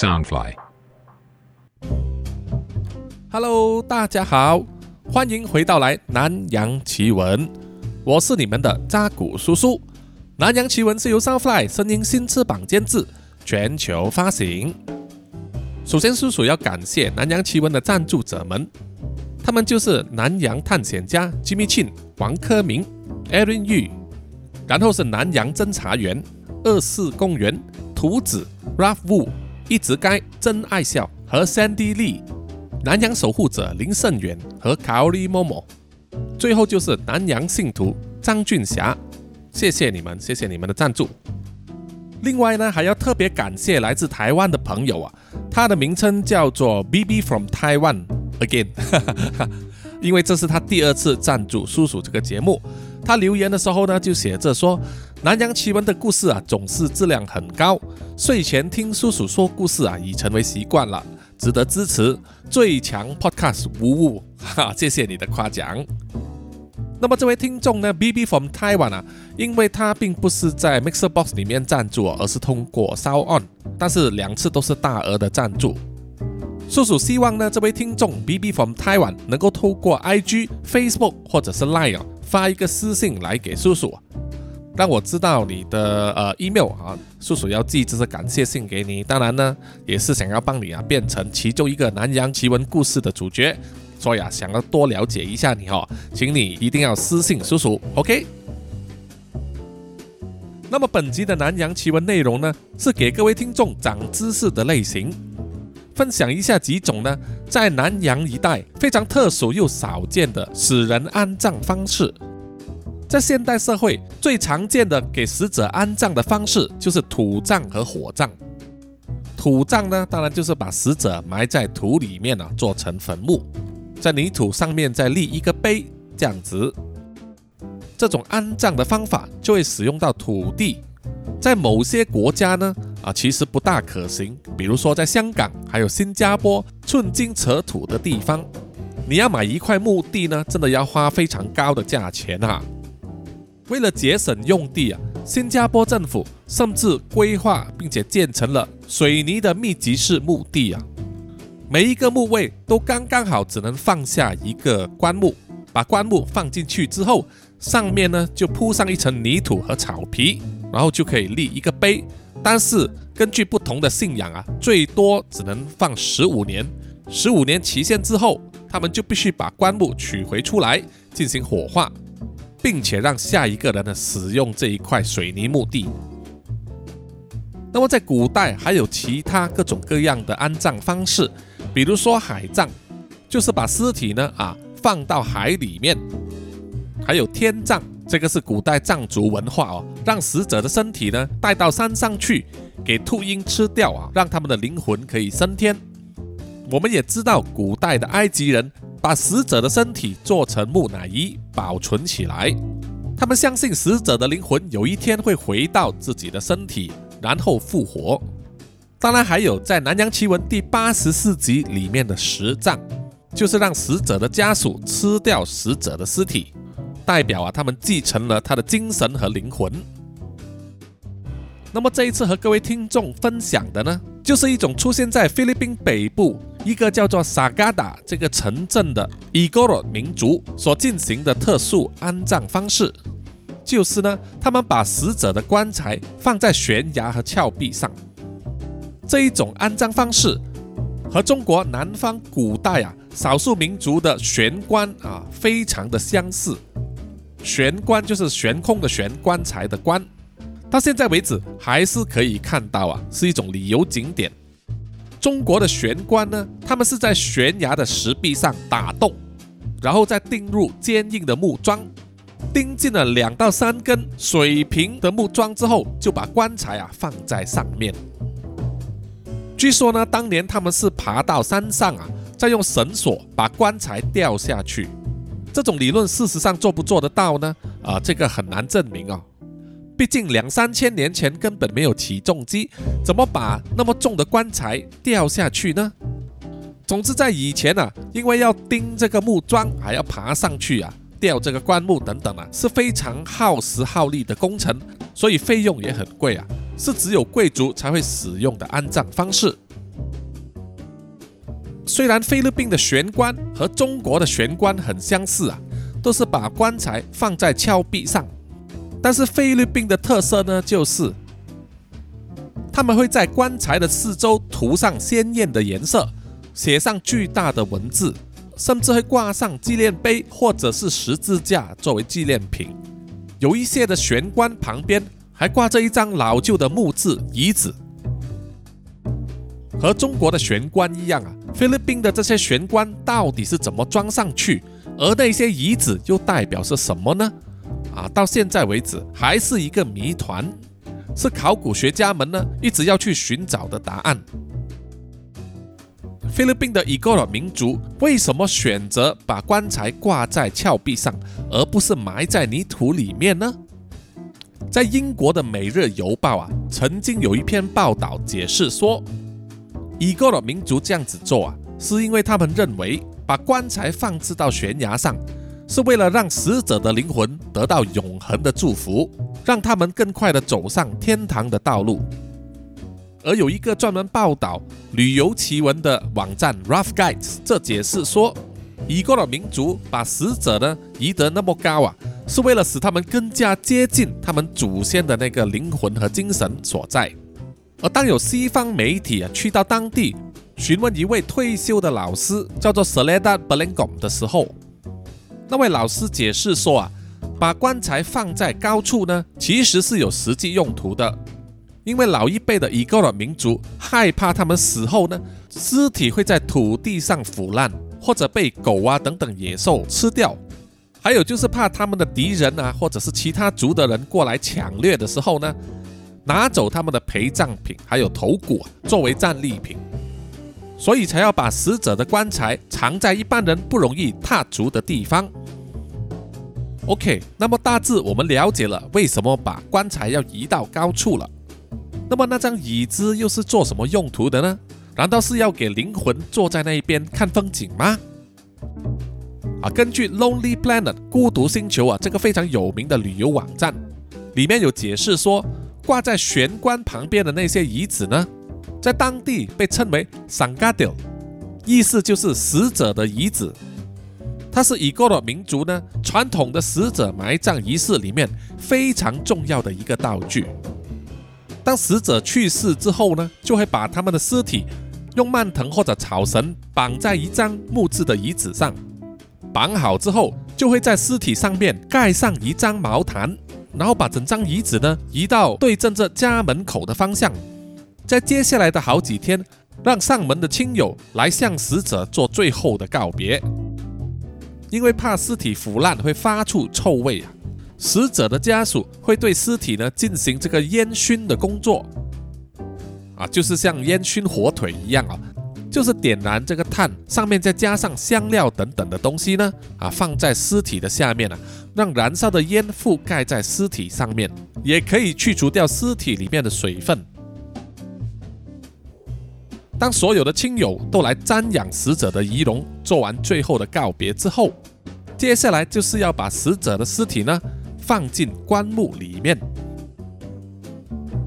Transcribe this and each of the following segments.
Soundfly。Hello，大家好，欢迎回到来南洋奇闻，我是你们的扎古叔叔。南洋奇闻是由 Soundfly 声音新翅膀监制，全球发行。首先，叔叔要感谢南洋奇闻的赞助者们，他们就是南洋探险家 Jimmy Chin、王科明、Aaron Yu，然后是南洋侦查员二四公园、图子、Ralph Wu、一直该、真爱笑和 Sandy Lee。南洋守护者林胜远和卡奥利莫莫，最后就是南洋信徒张俊霞，谢谢你们，谢谢你们的赞助。另外呢，还要特别感谢来自台湾的朋友啊，他的名称叫做 BB from Taiwan again，因为这是他第二次赞助叔叔这个节目。他留言的时候呢，就写着说，南洋奇闻的故事啊，总是质量很高，睡前听叔叔说故事啊，已成为习惯了。值得支持，最强 Podcast 无误，哈，谢谢你的夸奖。那么这位听众呢，BB from Taiwan 啊，因为他并不是在 Mixer Box 里面赞助，而是通过 s o On，但是两次都是大额的赞助。叔叔希望呢，这位听众 BB from Taiwan 能够透过 IG、Facebook 或者是 Line 发一个私信来给叔叔。让我知道你的呃 email 啊，叔叔要寄这些感谢信给你。当然呢，也是想要帮你啊变成其中一个南洋奇闻故事的主角，所以啊想要多了解一下你哦，请你一定要私信叔叔，OK？那么本集的南洋奇闻内容呢，是给各位听众长知识的类型，分享一下几种呢在南洋一带非常特殊又少见的死人安葬方式。在现代社会，最常见的给死者安葬的方式就是土葬和火葬。土葬呢，当然就是把死者埋在土里面啊，做成坟墓，在泥土上面再立一个碑，这样子。这种安葬的方法就会使用到土地，在某些国家呢，啊，其实不大可行。比如说在香港还有新加坡，寸金尺土的地方，你要买一块墓地呢，真的要花非常高的价钱啊。为了节省用地啊，新加坡政府甚至规划并且建成了水泥的密集式墓地啊。每一个墓位都刚刚好，只能放下一个棺木。把棺木放进去之后，上面呢就铺上一层泥土和草皮，然后就可以立一个碑。但是根据不同的信仰啊，最多只能放十五年。十五年期限之后，他们就必须把棺木取回出来进行火化。并且让下一个人呢使用这一块水泥墓地。那么在古代还有其他各种各样的安葬方式，比如说海葬，就是把尸体呢啊放到海里面；还有天葬，这个是古代藏族文化哦，让死者的身体呢带到山上去，给秃鹰吃掉啊，让他们的灵魂可以升天。我们也知道古代的埃及人。把死者的身体做成木乃伊保存起来，他们相信死者的灵魂有一天会回到自己的身体，然后复活。当然，还有在《南洋奇闻》第八十四集里面的石葬，就是让死者的家属吃掉死者的尸体，代表啊他们继承了他的精神和灵魂。那么这一次和各位听众分享的呢，就是一种出现在菲律宾北部。一个叫做萨嘎达这个城镇的伊戈罗民族所进行的特殊安葬方式，就是呢，他们把死者的棺材放在悬崖和峭壁上。这一种安葬方式和中国南方古代啊少数民族的悬棺啊非常的相似。悬棺就是悬空的悬，棺材的棺，到现在为止还是可以看到啊，是一种旅游景点。中国的悬棺呢，他们是在悬崖的石壁上打洞，然后再钉入坚硬的木桩，钉进了两到三根水平的木桩之后，就把棺材啊放在上面。据说呢，当年他们是爬到山上啊，再用绳索把棺材吊下去。这种理论事实上做不做得到呢？啊，这个很难证明啊。毕竟两三千年前根本没有起重机，怎么把那么重的棺材吊下去呢？总之，在以前啊，因为要钉这个木桩，还要爬上去啊，吊这个棺木等等啊，是非常耗时耗力的工程，所以费用也很贵啊，是只有贵族才会使用的安葬方式。虽然菲律宾的悬棺和中国的悬棺很相似啊，都是把棺材放在峭壁上，但是菲律宾的特色呢，就是他们会在棺材的四周涂上鲜艳的颜色，写上巨大的文字，甚至会挂上纪念碑或者是十字架作为纪念品。有一些的悬棺旁边还挂着一张老旧的木质椅子。和中国的玄关一样啊，菲律宾的这些玄关到底是怎么装上去？而那些遗址又代表是什么呢？啊，到现在为止还是一个谜团，是考古学家们呢一直要去寻找的答案。菲律宾的伊戈尔民族为什么选择把棺材挂在峭壁上，而不是埋在泥土里面呢？在英国的《每日邮报》啊，曾经有一篇报道解释说。已故的民族这样子做啊，是因为他们认为把棺材放置到悬崖上，是为了让死者的灵魂得到永恒的祝福，让他们更快的走上天堂的道路。而有一个专门报道旅游奇闻的网站 Rough Guides，这解释说，已故的民族把死者呢移得那么高啊，是为了使他们更加接近他们祖先的那个灵魂和精神所在。而当有西方媒体啊去到当地询问一位退休的老师，叫做 Seleda Belengom 的时候，那位老师解释说啊，把棺材放在高处呢，其实是有实际用途的，因为老一辈的伊戈尔民族害怕他们死后呢，尸体会在土地上腐烂，或者被狗啊等等野兽吃掉，还有就是怕他们的敌人啊，或者是其他族的人过来抢掠的时候呢。拿走他们的陪葬品，还有头骨作为战利品，所以才要把死者的棺材藏在一般人不容易踏足的地方。OK，那么大致我们了解了为什么把棺材要移到高处了。那么那张椅子又是做什么用途的呢？难道是要给灵魂坐在那一边看风景吗？啊，根据 Lonely Planet 孤独星球啊这个非常有名的旅游网站，里面有解释说。挂在玄关旁边的那些遗址呢，在当地被称为 “sangadil”，意思就是死者的遗址。它是已故的民族呢传统的死者埋葬仪式里面非常重要的一个道具。当死者去世之后呢，就会把他们的尸体用蔓藤或者草绳绑在一张木质的椅子上，绑好之后，就会在尸体上面盖上一张毛毯。然后把整张椅子呢移到对正着家门口的方向，在接下来的好几天，让上门的亲友来向死者做最后的告别。因为怕尸体腐烂会发出臭味啊，死者的家属会对尸体呢进行这个烟熏的工作，啊，就是像烟熏火腿一样啊。就是点燃这个炭，上面再加上香料等等的东西呢，啊，放在尸体的下面啊，让燃烧的烟覆盖在尸体上面，也可以去除掉尸体里面的水分。当所有的亲友都来瞻仰死者的仪容，做完最后的告别之后，接下来就是要把死者的尸体呢放进棺木里面。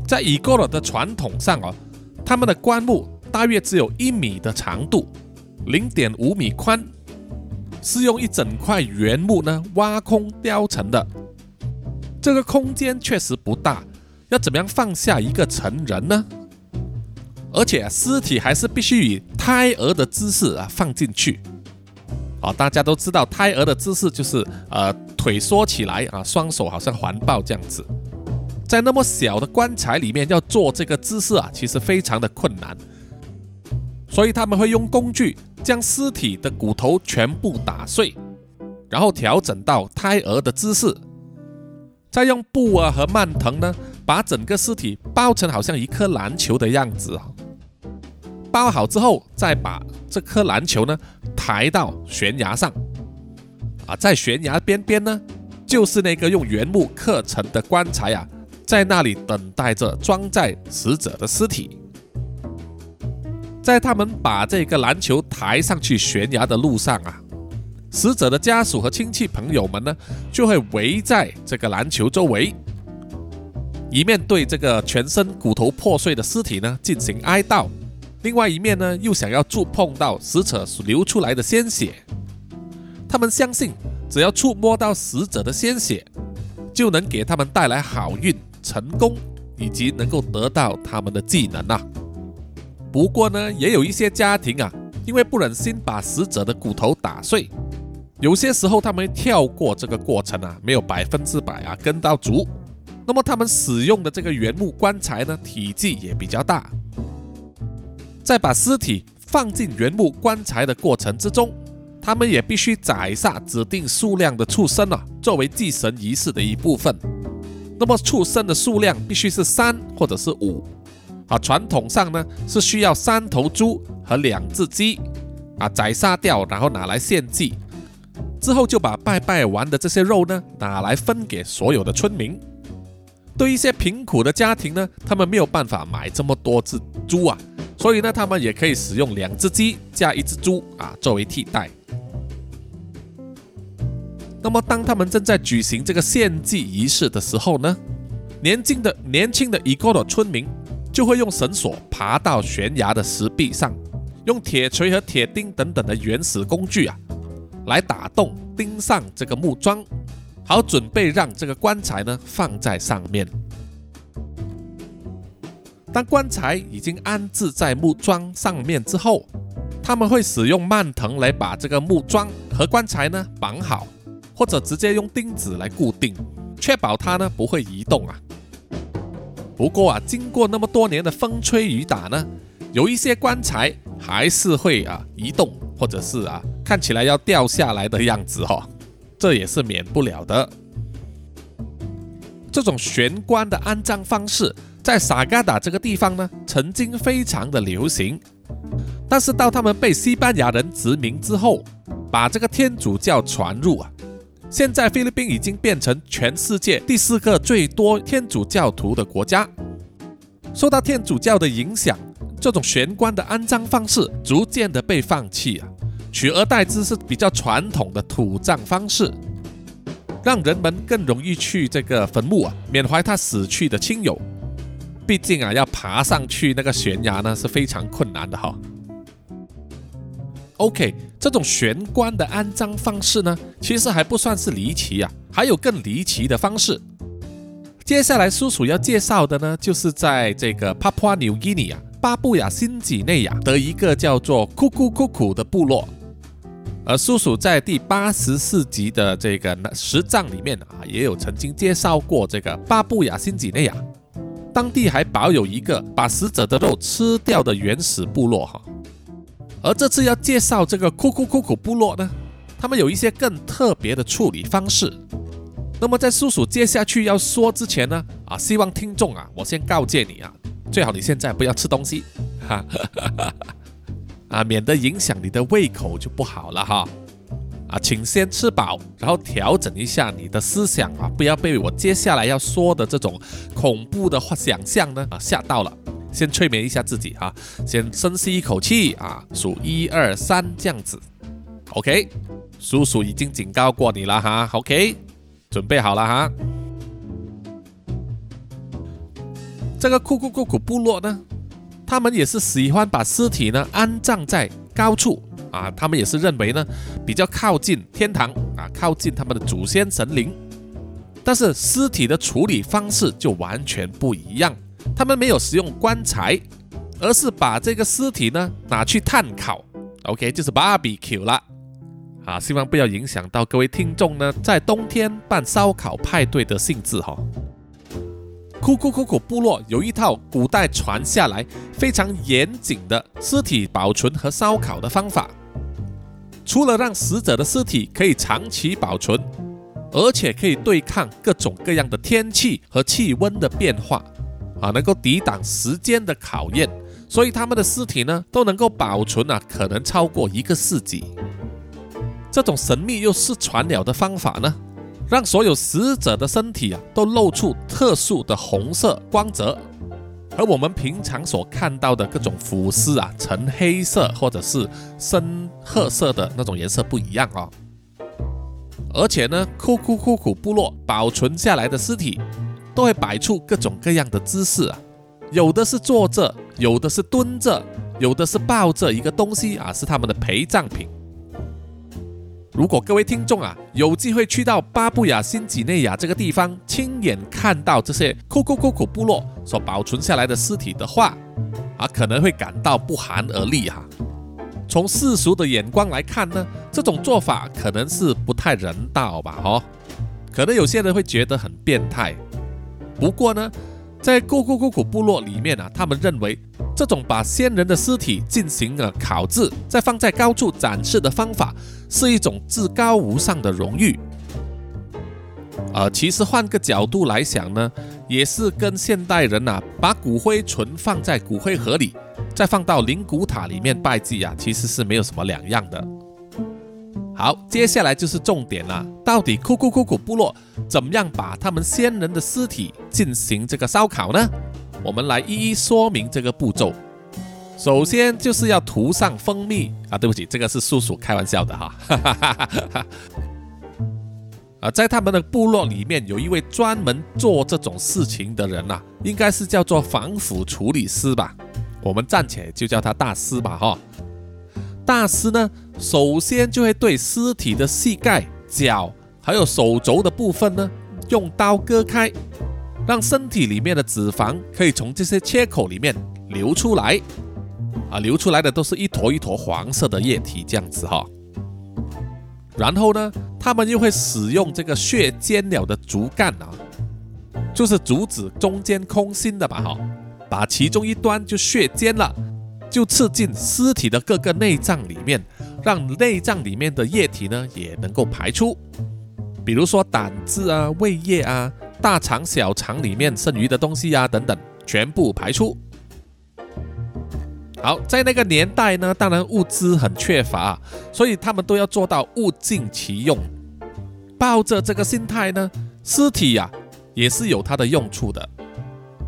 在已故了的传统上哦，他们的棺木。大约只有一米的长度，零点五米宽，是用一整块原木呢挖空雕成的。这个空间确实不大，要怎么样放下一个成人呢？而且尸体还是必须以胎儿的姿势啊放进去。啊，大家都知道胎儿的姿势就是呃腿缩起来啊，双手好像环抱这样子。在那么小的棺材里面要做这个姿势啊，其实非常的困难。所以他们会用工具将尸体的骨头全部打碎，然后调整到胎儿的姿势，再用布啊和蔓藤呢把整个尸体包成好像一颗篮球的样子啊。包好之后，再把这颗篮球呢抬到悬崖上，啊，在悬崖边边呢就是那个用原木刻成的棺材啊，在那里等待着装载死者的尸体。在他们把这个篮球抬上去悬崖的路上啊，死者的家属和亲戚朋友们呢，就会围在这个篮球周围，一面对这个全身骨头破碎的尸体呢进行哀悼，另外一面呢又想要触碰到死者流出来的鲜血。他们相信，只要触摸到死者的鲜血，就能给他们带来好运、成功，以及能够得到他们的技能啊。不过呢，也有一些家庭啊，因为不忍心把死者的骨头打碎，有些时候他们跳过这个过程啊，没有百分之百啊跟到足。那么他们使用的这个原木棺材呢，体积也比较大。在把尸体放进原木棺材的过程之中。他们也必须宰杀指定数量的畜生啊，作为祭神仪式的一部分。那么畜生的数量必须是三或者是五啊。传统上呢是需要三头猪和两只鸡啊宰杀掉，然后拿来献祭。之后就把拜拜完的这些肉呢拿来分给所有的村民。对一些贫苦的家庭呢，他们没有办法买这么多只猪啊，所以呢他们也可以使用两只鸡加一只猪啊作为替代。那么，当他们正在举行这个献祭仪式的时候呢，年轻的年轻的伊戈的村民就会用绳索爬到悬崖的石壁上，用铁锤和铁钉等等的原始工具啊，来打洞钉上这个木桩，好准备让这个棺材呢放在上面。当棺材已经安置在木桩上面之后，他们会使用蔓藤来把这个木桩和棺材呢绑好。或者直接用钉子来固定，确保它呢不会移动啊。不过啊，经过那么多年的风吹雨打呢，有一些棺材还是会啊移动，或者是啊看起来要掉下来的样子哈，这也是免不了的。这种悬棺的安葬方式，在萨嘎达这个地方呢，曾经非常的流行，但是到他们被西班牙人殖民之后，把这个天主教传入啊。现在菲律宾已经变成全世界第四个最多天主教徒的国家。受到天主教的影响，这种悬棺的安葬方式逐渐的被放弃啊，取而代之是比较传统的土葬方式，让人们更容易去这个坟墓啊，缅怀他死去的亲友。毕竟啊，要爬上去那个悬崖呢是非常困难的哈。OK，这种玄关的安葬方式呢，其实还不算是离奇啊，还有更离奇的方式。接下来叔叔要介绍的呢，就是在这个 Papua New Guinea 啊，巴布亚新几内亚的一个叫做库库库库的部落。而叔叔在第八十四集的这个十藏里面啊，也有曾经介绍过这个巴布亚新几内亚，当地还保有一个把死者的肉吃掉的原始部落哈。而这次要介绍这个库库库库部落呢，他们有一些更特别的处理方式。那么在叔叔接下去要说之前呢，啊，希望听众啊，我先告诫你啊，最好你现在不要吃东西，哈，啊，免得影响你的胃口就不好了哈。啊，请先吃饱，然后调整一下你的思想啊，不要被我接下来要说的这种恐怖的话想象呢啊吓到了。先催眠一下自己哈，先深吸一口气啊，数一二三这样子，OK，叔叔已经警告过你了哈，OK，准备好了哈。这个库库库库部落呢，他们也是喜欢把尸体呢安葬在高处啊，他们也是认为呢比较靠近天堂啊，靠近他们的祖先神灵，但是尸体的处理方式就完全不一样。他们没有使用棺材，而是把这个尸体呢拿去炭烤，OK，就是 barbecue 了。啊，希望不要影响到各位听众呢在冬天办烧烤派对的兴致哈。库库库库部落有一套古代传下来非常严谨的尸体保存和烧烤的方法，除了让死者的尸体可以长期保存，而且可以对抗各种各样的天气和气温的变化。啊，能够抵挡时间的考验，所以他们的尸体呢都能够保存啊，可能超过一个世纪。这种神秘又失传了的方法呢，让所有死者的身体啊都露出特殊的红色光泽，和我们平常所看到的各种腐尸啊呈黑色或者是深褐色的那种颜色不一样啊。而且呢，库库库库部落保存下来的尸体。都会摆出各种各样的姿势啊，有的是坐着，有的是蹲着，有的是抱着一个东西啊，是他们的陪葬品。如果各位听众啊有机会去到巴布亚新几内亚这个地方，亲眼看到这些库库库库部落所保存下来的尸体的话，啊，可能会感到不寒而栗哈。从世俗的眼光来看呢，这种做法可能是不太人道吧？哦，可能有些人会觉得很变态。不过呢，在库库库库部落里面啊，他们认为这种把先人的尸体进行了烤制，再放在高处展示的方法，是一种至高无上的荣誉。呃，其实换个角度来想呢，也是跟现代人呐把骨灰存放在骨灰盒里，再放到灵骨塔里面拜祭啊，其实是没有什么两样的。好，接下来就是重点了，到底库库库库部落怎么样把他们先人的尸体进行这个烧烤呢？我们来一一说明这个步骤。首先就是要涂上蜂蜜啊，对不起，这个是叔叔开玩笑的哈。啊，在他们的部落里面，有一位专门做这种事情的人呐，应该是叫做防腐处理师吧。我们暂且就叫他大师吧，哈。大师呢，首先就会对尸体的膝盖、脚还有手肘的部分呢，用刀割开，让身体里面的脂肪可以从这些切口里面流出来。啊，流出来的都是一坨一坨黄色的液体，这样子哈。然后呢，他们又会使用这个血尖了的竹竿啊，就是竹子中间空心的吧哈，把其中一端就血尖了，就刺进尸体的各个内脏里面，让内脏里面的液体呢也能够排出，比如说胆汁啊、胃液啊、大肠、小肠里面剩余的东西啊等等，全部排出。好，在那个年代呢，当然物资很缺乏，所以他们都要做到物尽其用。抱着这个心态呢，尸体呀也是有它的用处的。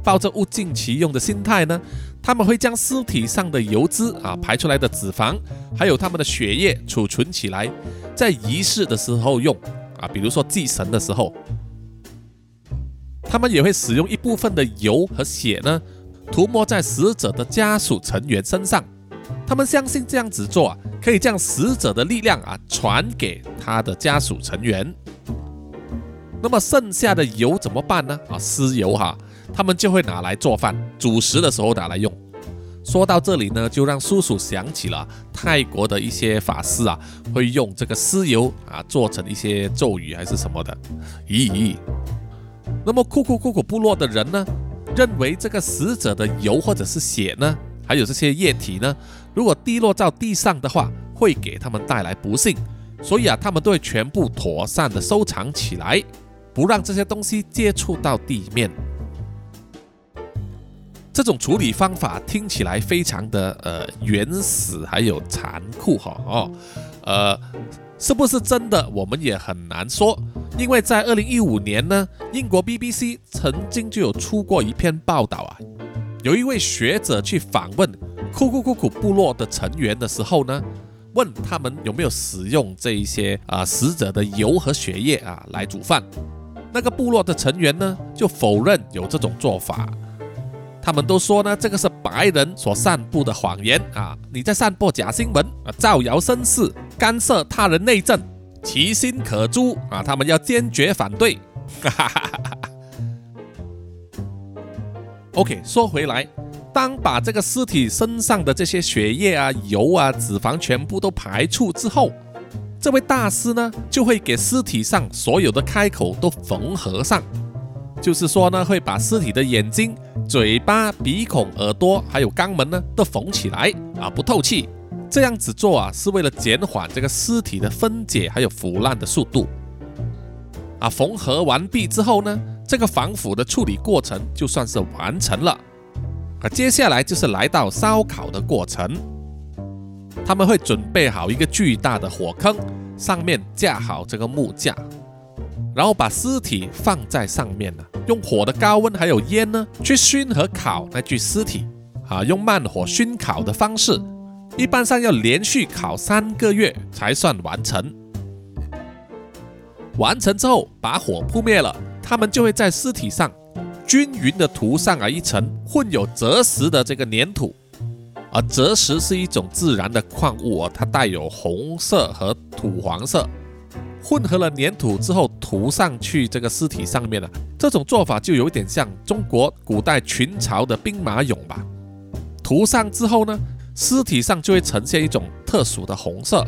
抱着物尽其用的心态呢，他们会将尸体上的油脂啊排出来的脂肪，还有他们的血液储存起来，在仪式的时候用啊，比如说祭神的时候，他们也会使用一部分的油和血呢。涂抹在死者的家属成员身上，他们相信这样子做啊，可以将死者的力量啊传给他的家属成员。那么剩下的油怎么办呢？啊，尸油哈，他们就会拿来做饭、煮食的时候拿来用。说到这里呢，就让叔叔想起了泰国的一些法师啊，会用这个尸油啊做成一些咒语还是什么的。咦，那么库库库库部落的人呢？认为这个死者的油或者是血呢，还有这些液体呢，如果滴落到地上的话，会给他们带来不幸，所以啊，他们都会全部妥善的收藏起来，不让这些东西接触到地面。这种处理方法听起来非常的呃原始，还有残酷哈哦，呃，是不是真的，我们也很难说。因为在二零一五年呢，英国 BBC 曾经就有出过一篇报道啊，有一位学者去访问库库库库部落的成员的时候呢，问他们有没有使用这一些啊死者的油和血液啊来煮饭，那个部落的成员呢就否认有这种做法，他们都说呢这个是白人所散布的谎言啊，你在散播假新闻啊，造谣生事，干涉他人内政。其心可诛啊！他们要坚决反对。OK，说回来，当把这个尸体身上的这些血液啊、油啊、脂肪全部都排出之后，这位大师呢就会给尸体上所有的开口都缝合上，就是说呢会把尸体的眼睛、嘴巴、鼻孔、耳朵还有肛门呢都缝起来啊，不透气。这样子做啊，是为了减缓这个尸体的分解还有腐烂的速度。啊，缝合完毕之后呢，这个防腐的处理过程就算是完成了。啊，接下来就是来到烧烤的过程。他们会准备好一个巨大的火坑，上面架好这个木架，然后把尸体放在上面呢，用火的高温还有烟呢，去熏和烤那具尸体。啊，用慢火熏烤的方式。一般上要连续烤三个月才算完成。完成之后，把火扑灭了，他们就会在尸体上均匀的涂上啊一层混有赭石的这个粘土。而泽石是一种自然的矿物哦，它带有红色和土黄色，混合了粘土之后涂上去这个尸体上面了。这种做法就有点像中国古代群嘲的兵马俑吧。涂上之后呢，尸体上就会呈现一种特殊的红色。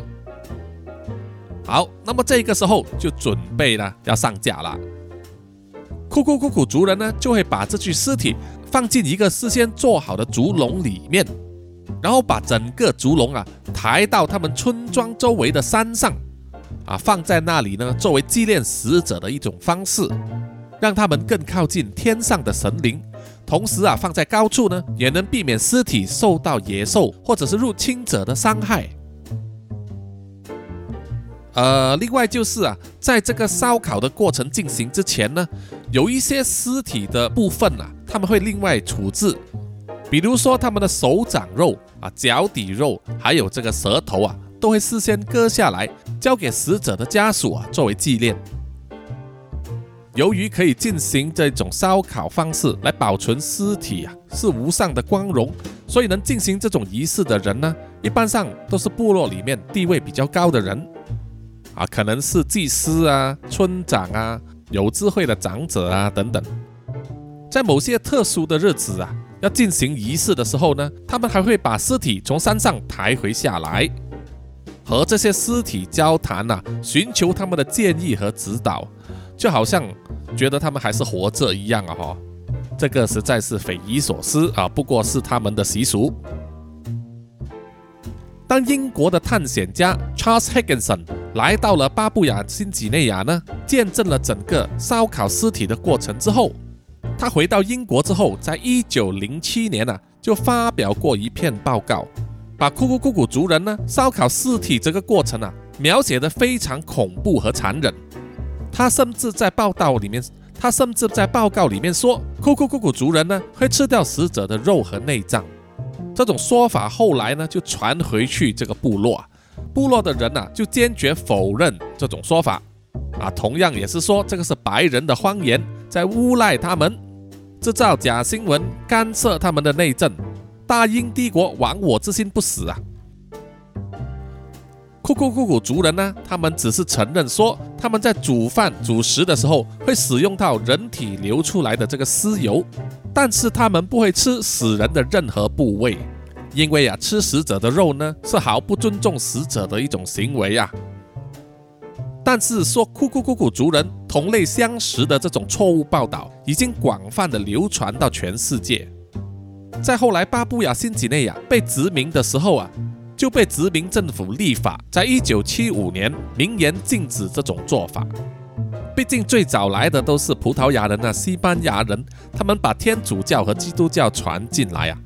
好，那么这个时候就准备了要上架了。库库库库族人呢，就会把这具尸体放进一个事先做好的竹笼里面。然后把整个竹笼啊抬到他们村庄周围的山上，啊放在那里呢，作为纪念死者的一种方式，让他们更靠近天上的神灵。同时啊，放在高处呢，也能避免尸体受到野兽或者是入侵者的伤害。呃，另外就是啊，在这个烧烤的过程进行之前呢，有一些尸体的部分啊，他们会另外处置。比如说，他们的手掌肉啊、脚底肉，还有这个舌头啊，都会事先割下来，交给死者的家属啊，作为纪念。由于可以进行这种烧烤方式来保存尸体啊，是无上的光荣，所以能进行这种仪式的人呢，一般上都是部落里面地位比较高的人啊，可能是祭司啊、村长啊、有智慧的长者啊等等。在某些特殊的日子啊。要进行仪式的时候呢，他们还会把尸体从山上抬回下来，和这些尸体交谈呐，寻求他们的建议和指导，就好像觉得他们还是活着一样啊！哈，这个实在是匪夷所思啊，不过是他们的习俗。当英国的探险家 Charles Higginson 来到了巴布亚新几内亚呢，见证了整个烧烤尸体的过程之后。他回到英国之后，在一九零七年呢，就发表过一篇报告，把库库库古族人呢烧烤尸体这个过程啊，描写的非常恐怖和残忍。他甚至在报道里面，他甚至在报告里面说，库库库古族人呢会吃掉死者的肉和内脏。这种说法后来呢就传回去这个部落，部落的人呢就坚决否认这种说法，啊，同样也是说这个是白人的谎言，在诬赖他们。制造假新闻，干涉他们的内政，大英帝国亡我之心不死啊！库库库库族人呢？他们只是承认说，他们在煮饭煮食的时候会使用到人体流出来的这个尸油，但是他们不会吃死人的任何部位，因为啊，吃死者的肉呢是毫不尊重死者的一种行为啊。但是说库库库库族人同类相食的这种错误报道，已经广泛的流传到全世界。在后来巴布亚新几内亚被殖民的时候啊，就被殖民政府立法，在一九七五年明言禁止这种做法。毕竟最早来的都是葡萄牙人啊、西班牙人，他们把天主教和基督教传进来啊，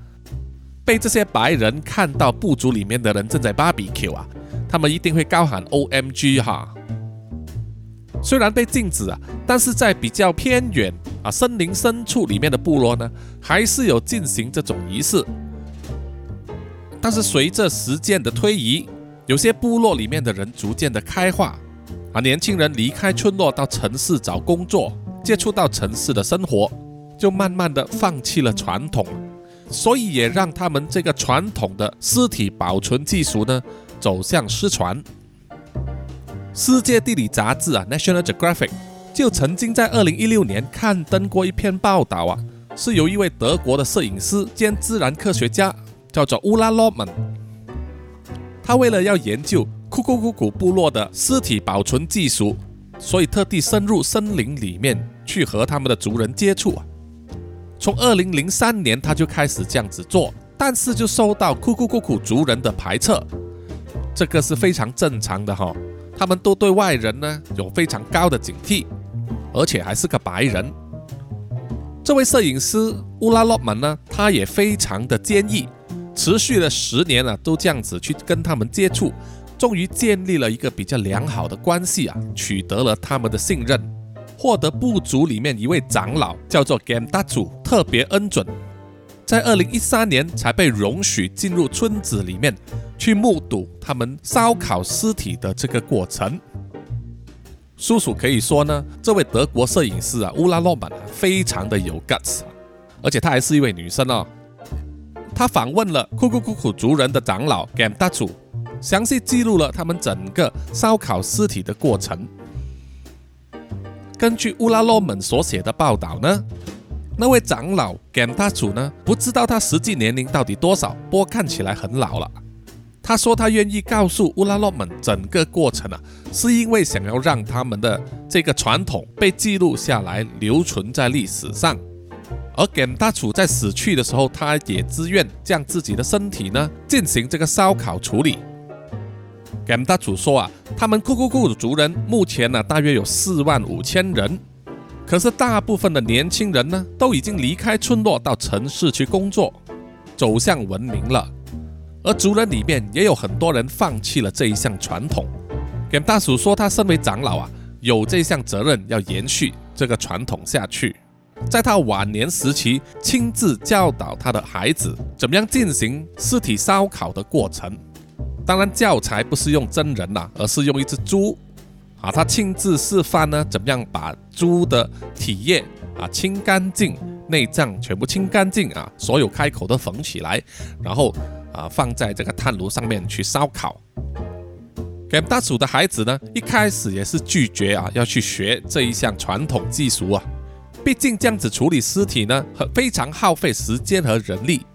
被这些白人看到部族里面的人正在巴比 Q 啊，他们一定会高喊 O M G 哈。虽然被禁止啊，但是在比较偏远啊森林深处里面的部落呢，还是有进行这种仪式。但是随着时间的推移，有些部落里面的人逐渐的开化啊，年轻人离开村落到城市找工作，接触到城市的生活，就慢慢的放弃了传统，所以也让他们这个传统的尸体保存技术呢走向失传。世界地理杂志啊，National Geographic 就曾经在二零一六年刊登过一篇报道啊，是由一位德国的摄影师兼自然科学家，叫做乌拉洛曼。他为了要研究库库库古部落的尸体保存技术，所以特地深入森林里面去和他们的族人接触啊。从二零零三年他就开始这样子做，但是就受到库库库古族人的排斥，这个是非常正常的哈。他们都对外人呢有非常高的警惕，而且还是个白人。这位摄影师乌拉洛门呢，他也非常的坚毅，持续了十年了，都这样子去跟他们接触，终于建立了一个比较良好的关系啊，取得了他们的信任，获得部族里面一位长老叫做 Gam 大主特别恩准，在二零一三年才被容许进入村子里面。去目睹他们烧烤尸体的这个过程，叔叔可以说呢，这位德国摄影师啊，乌拉诺曼非常的有 guts，而且她还是一位女生哦。她访问了库库库库族人的长老 Gam 大主，详细记录了他们整个烧烤尸体的过程。根据乌拉洛们所写的报道呢，那位长老 Gam 大主呢，不知道他实际年龄到底多少，不过看起来很老了。他说他愿意告诉乌拉洛们整个过程啊，是因为想要让他们的这个传统被记录下来，留存在历史上。而甘大楚在死去的时候，他也自愿将自己的身体呢进行这个烧烤处理。甘大楚说啊，他们库库库的族人目前呢大约有四万五千人，可是大部分的年轻人呢都已经离开村落到城市去工作，走向文明了。而族人里面也有很多人放弃了这一项传统。甘大楚说，他身为长老啊，有这项责任要延续这个传统下去。在他晚年时期，亲自教导他的孩子怎么样进行尸体烧烤的过程。当然，教材不是用真人呐，而是用一只猪。啊，他亲自示范呢，怎么样把猪的体液啊清干净，内脏全部清干净啊，所有开口都缝起来，然后啊放在这个炭炉上面去烧烤。给大鼠的孩子呢，一开始也是拒绝啊，要去学这一项传统技术啊。毕竟这样子处理尸体呢，很非常耗费时间和人力，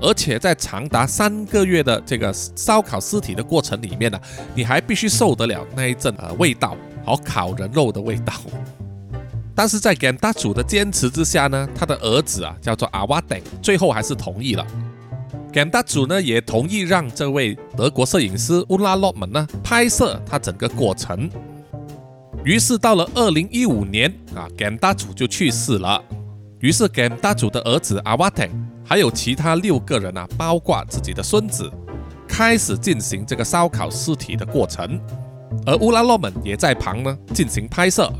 而且在长达三个月的这个烧烤尸体的过程里面呢，你还必须受得了那一阵呃味道，好烤人肉的味道。但是在 Gam 大主的坚持之下呢，他的儿子啊叫做阿瓦登，最后还是同意了。Gam 大主呢也同意让这位德国摄影师乌拉洛门呢拍摄他整个过程。于是到了二零一五年啊，Gam 大主就去世了。于是 Gam 大主的儿子阿瓦腾还有其他六个人啊，包括自己的孙子，开始进行这个烧烤尸体的过程。而乌拉洛门也在旁呢进行拍摄，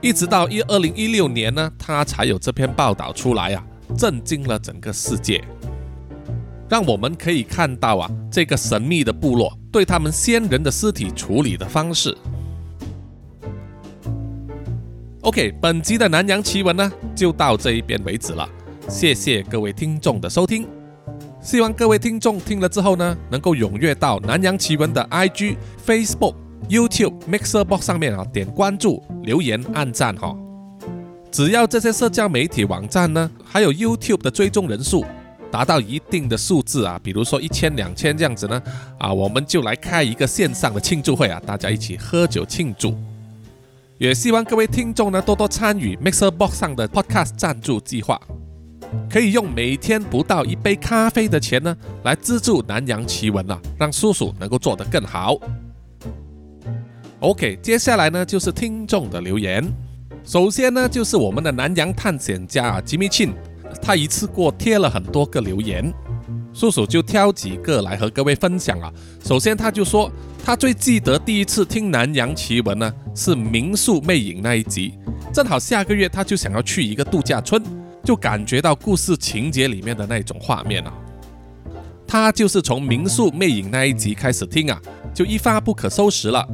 一直到一二零一六年呢，他才有这篇报道出来啊，震惊了整个世界，让我们可以看到啊，这个神秘的部落对他们先人的尸体处理的方式。OK，本集的南洋奇闻呢，就到这一边为止了。谢谢各位听众的收听，希望各位听众听了之后呢，能够踊跃到南洋奇闻的 IG、Facebook、YouTube、Mixer Box 上面啊，点关注、留言、按赞哈。只要这些社交媒体网站呢，还有 YouTube 的追踪人数达到一定的数字啊，比如说一千、两千这样子呢，啊，我们就来开一个线上的庆祝会啊，大家一起喝酒庆祝。也希望各位听众呢多多参与 Mixer Box 上的 Podcast 赞助计划，可以用每天不到一杯咖啡的钱呢来资助南洋奇闻啊，让叔叔能够做得更好。OK，接下来呢就是听众的留言，首先呢就是我们的南洋探险家啊吉米庆，他一次过贴了很多个留言。叔叔就挑几个来和各位分享啊。首先，他就说他最记得第一次听南洋奇闻呢，是民宿魅影那一集。正好下个月他就想要去一个度假村，就感觉到故事情节里面的那种画面啊。他就是从民宿魅影那一集开始听啊，就一发不可收拾了。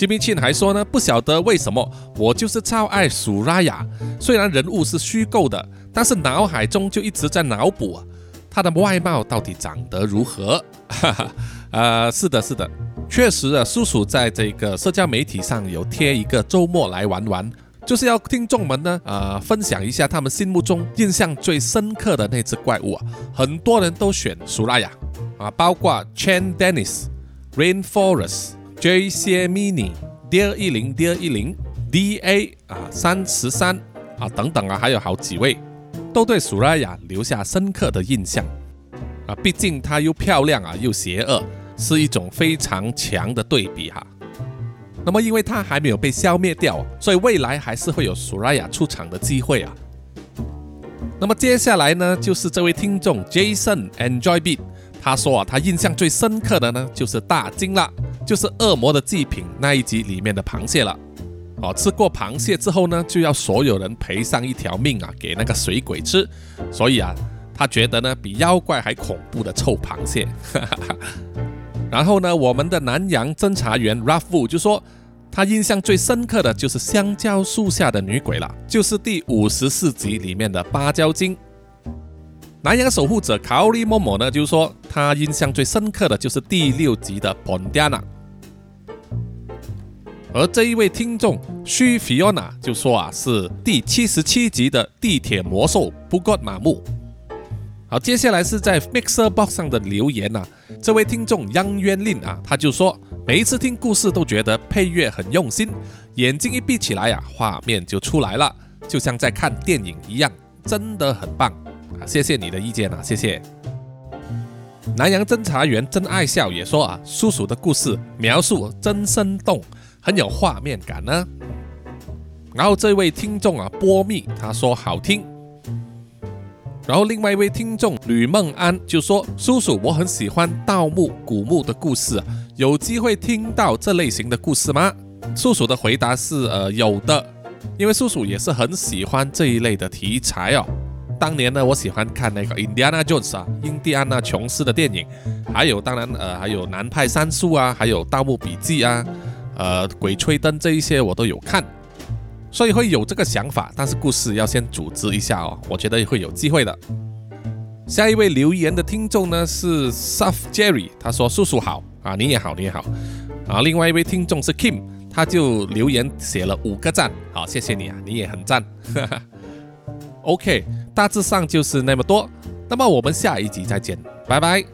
金明庆还说呢，不晓得为什么我就是超爱苏拉雅，虽然人物是虚构的，但是脑海中就一直在脑补啊。他的外貌到底长得如何？哈哈，呃，是的，是的，确实啊，叔叔在这个社交媒体上有贴一个周末来玩玩，就是要听众们呢，呃，分享一下他们心目中印象最深刻的那只怪物啊。很多人都选苏拉雅啊，包括 Chan Dennis、Rainforest、J C Mini、Dear 一零、Dear 一零、D A 啊三十三啊等等啊，还有好几位。都对苏拉雅留下深刻的印象啊！毕竟她又漂亮啊，又邪恶，是一种非常强的对比哈。那么，因为她还没有被消灭掉，所以未来还是会有苏拉雅出场的机会啊。那么接下来呢，就是这位听众 Jason Enjoy Beat，他说啊，他印象最深刻的呢，就是大金了，就是恶魔的祭品那一集里面的螃蟹了。哦，吃过螃蟹之后呢，就要所有人赔上一条命啊，给那个水鬼吃。所以啊，他觉得呢，比妖怪还恐怖的臭螃蟹。然后呢，我们的南洋侦查员 Raffu 就说，他印象最深刻的就是香蕉树下的女鬼了，就是第五十四集里面的芭蕉精。南洋守护者卡奥利莫莫呢，就是说他印象最深刻的就是第六集的 Pondiana。而这一位听众须 Fiona 就说啊，是第七十七集的地铁魔兽不过马木。好，接下来是在 Mixer Box 上的留言呐，这位听众央渊令啊，他就说每一次听故事都觉得配乐很用心，眼睛一闭起来呀，画面就出来了，就像在看电影一样，真的很棒啊！谢谢你的意见啊，谢谢。南洋侦查员真爱笑也说啊，叔叔的故事描述真生动。很有画面感呢。然后这位听众啊，波蜜他说好听。然后另外一位听众吕梦安就说：“叔叔，我很喜欢盗墓古墓的故事，有机会听到这类型的故事吗？”叔叔的回答是：呃，有的，因为叔叔也是很喜欢这一类的题材哦。当年呢，我喜欢看那个《印第安纳 Jones》啊，印第安纳琼斯的电影，还有当然呃，还有南派三叔啊，还有《盗墓笔记》啊。呃，鬼吹灯这一些我都有看，所以会有这个想法，但是故事要先组织一下哦，我觉得会有机会的。下一位留言的听众呢是 Suf Jerry，他说：“叔叔好啊，你也好，你也好。”啊，另外一位听众是 Kim，他就留言写了五个赞，好，谢谢你啊，你也很赞。OK，大致上就是那么多，那么我们下一集再见，拜拜。